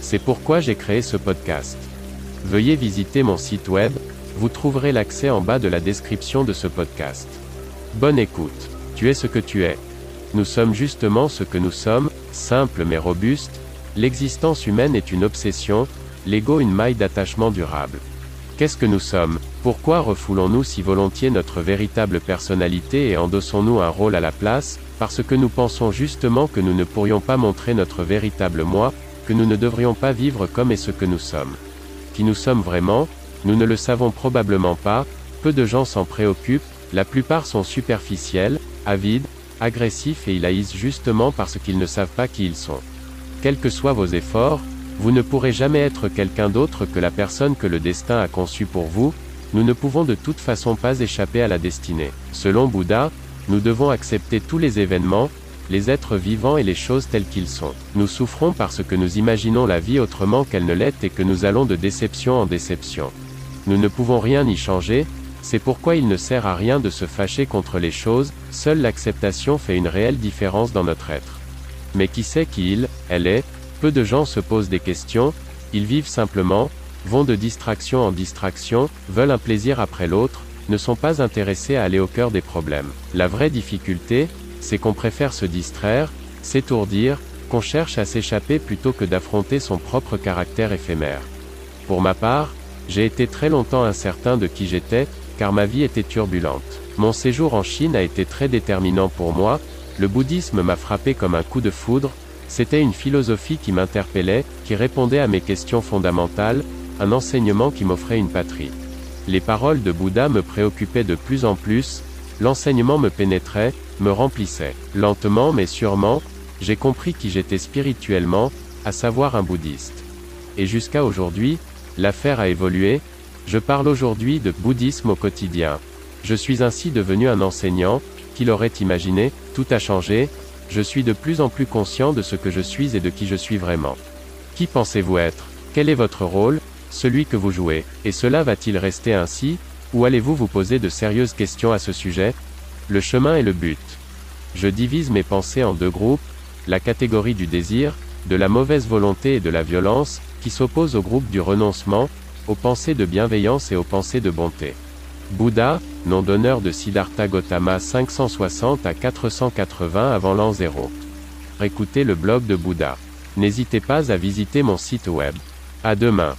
C'est pourquoi j'ai créé ce podcast. Veuillez visiter mon site web, vous trouverez l'accès en bas de la description de ce podcast. Bonne écoute. Tu es ce que tu es. Nous sommes justement ce que nous sommes, simple mais robuste, l'existence humaine est une obsession, l'ego une maille d'attachement durable. Qu'est-ce que nous sommes? Pourquoi refoulons-nous si volontiers notre véritable personnalité et endossons-nous un rôle à la place? Parce que nous pensons justement que nous ne pourrions pas montrer notre véritable moi, nous ne devrions pas vivre comme et ce que nous sommes. Qui nous sommes vraiment Nous ne le savons probablement pas, peu de gens s'en préoccupent, la plupart sont superficiels, avides, agressifs et ils haïssent justement parce qu'ils ne savent pas qui ils sont. Quels que soient vos efforts, vous ne pourrez jamais être quelqu'un d'autre que la personne que le destin a conçue pour vous, nous ne pouvons de toute façon pas échapper à la destinée. Selon Bouddha, nous devons accepter tous les événements, les êtres vivants et les choses telles qu'ils sont. Nous souffrons parce que nous imaginons la vie autrement qu'elle ne l'est et que nous allons de déception en déception. Nous ne pouvons rien y changer, c'est pourquoi il ne sert à rien de se fâcher contre les choses, seule l'acceptation fait une réelle différence dans notre être. Mais qui sait qui il, elle est, peu de gens se posent des questions, ils vivent simplement, vont de distraction en distraction, veulent un plaisir après l'autre, ne sont pas intéressés à aller au cœur des problèmes. La vraie difficulté, c'est qu'on préfère se distraire, s'étourdir, qu'on cherche à s'échapper plutôt que d'affronter son propre caractère éphémère. Pour ma part, j'ai été très longtemps incertain de qui j'étais, car ma vie était turbulente. Mon séjour en Chine a été très déterminant pour moi, le bouddhisme m'a frappé comme un coup de foudre, c'était une philosophie qui m'interpellait, qui répondait à mes questions fondamentales, un enseignement qui m'offrait une patrie. Les paroles de Bouddha me préoccupaient de plus en plus, l'enseignement me pénétrait, me remplissait. Lentement mais sûrement, j'ai compris qui j'étais spirituellement, à savoir un bouddhiste. Et jusqu'à aujourd'hui, l'affaire a évolué, je parle aujourd'hui de bouddhisme au quotidien. Je suis ainsi devenu un enseignant, qui l'aurait imaginé, tout a changé, je suis de plus en plus conscient de ce que je suis et de qui je suis vraiment. Qui pensez-vous être? Quel est votre rôle? Celui que vous jouez. Et cela va-t-il rester ainsi? Ou allez-vous vous poser de sérieuses questions à ce sujet? Le chemin est le but. Je divise mes pensées en deux groupes, la catégorie du désir, de la mauvaise volonté et de la violence, qui s'oppose au groupe du renoncement, aux pensées de bienveillance et aux pensées de bonté. Bouddha, nom d'honneur de Siddhartha Gautama 560 à 480 avant l'an 0. Écoutez le blog de Bouddha. N'hésitez pas à visiter mon site web. À demain.